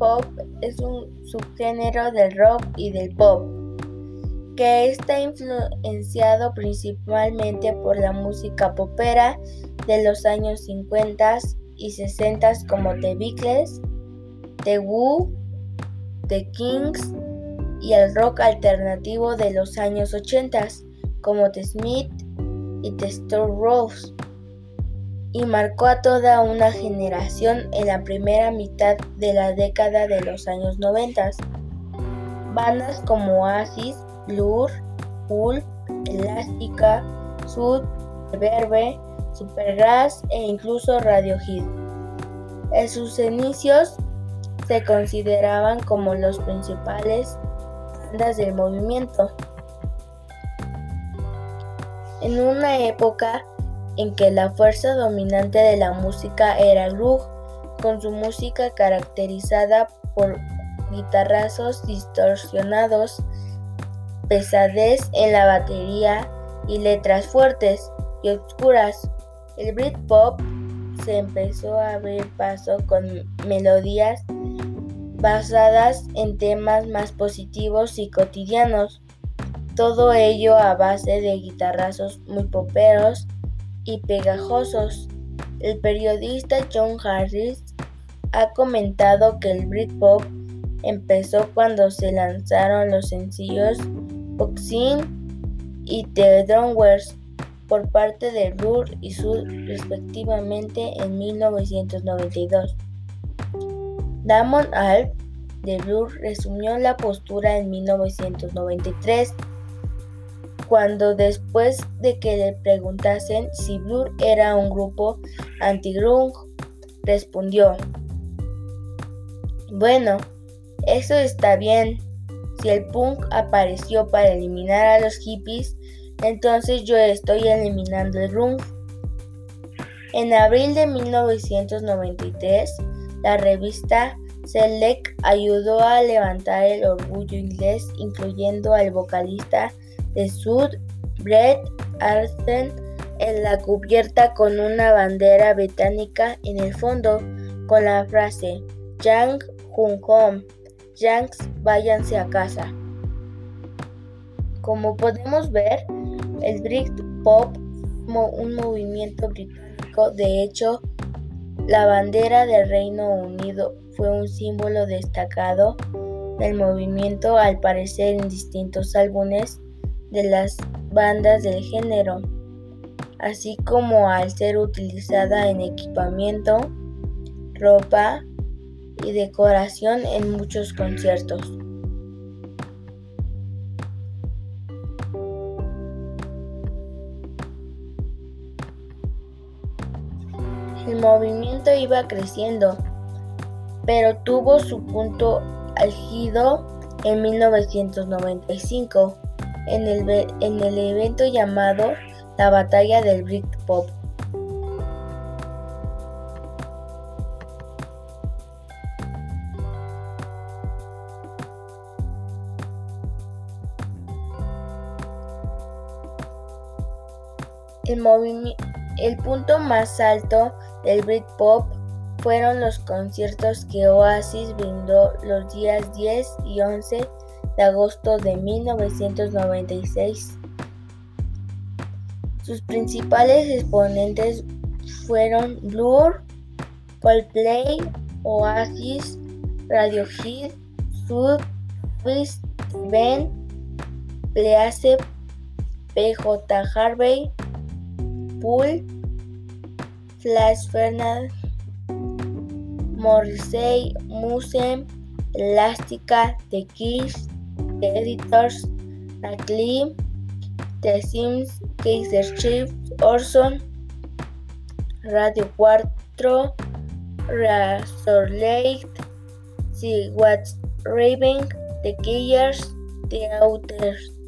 Britpop es un subgénero del rock y del pop que está influenciado principalmente por la música popera de los años 50 y 60 como The Beatles, The Who, The Kings y el rock alternativo de los años 80 como The Smith y The Store Rose y marcó a toda una generación en la primera mitad de la década de los años 90. Bandas como Oasis, Blur, Pulp, Elástica, Sud, Verbe, Supergrass e incluso Radiohead. En sus inicios se consideraban como los principales bandas del movimiento. En una época en que la fuerza dominante de la música era rock, con su música caracterizada por guitarrazos distorsionados, pesadez en la batería y letras fuertes y oscuras. El Britpop se empezó a abrir paso con melodías basadas en temas más positivos y cotidianos. Todo ello a base de guitarrazos muy poperos y pegajosos. El periodista John Harris ha comentado que el Britpop empezó cuando se lanzaron los sencillos Boxing y The Drummers por parte de Blur y Sud respectivamente en 1992. Damon Alp de Blur resumió la postura en 1993 cuando después de que le preguntasen si Blur era un grupo anti-grunge, respondió, bueno, eso está bien. Si el punk apareció para eliminar a los hippies, entonces yo estoy eliminando el grunge. En abril de 1993, la revista Select ayudó a levantar el orgullo inglés, incluyendo al vocalista de Sud, Brett Arsen, en la cubierta con una bandera británica en el fondo, con la frase Yang Hun Home, Yanks váyanse a casa. Como podemos ver, el Britpop un movimiento británico, de hecho, la bandera del Reino Unido fue un símbolo destacado del movimiento al parecer en distintos álbumes de las bandas del género, así como al ser utilizada en equipamiento, ropa y decoración en muchos conciertos. El movimiento iba creciendo, pero tuvo su punto álgido en 1995 en el, en el evento llamado la Batalla del Britpop. El, el punto más alto del Britpop fueron los conciertos que Oasis brindó los días 10 y 11 agosto de 1996. Sus principales exponentes fueron Blur, Coldplay, Oasis, Radiohead, Sud, Twist, Ben, Please, PJ Harvey, Pool, Flash Fernand, Morrissey, Muse, Elástica, The Kiss, Editors, The The Sims, Kaiser Chiefs, Orson, Radio 4, Razor Lake, See What's Raving, The Killers, The Outers.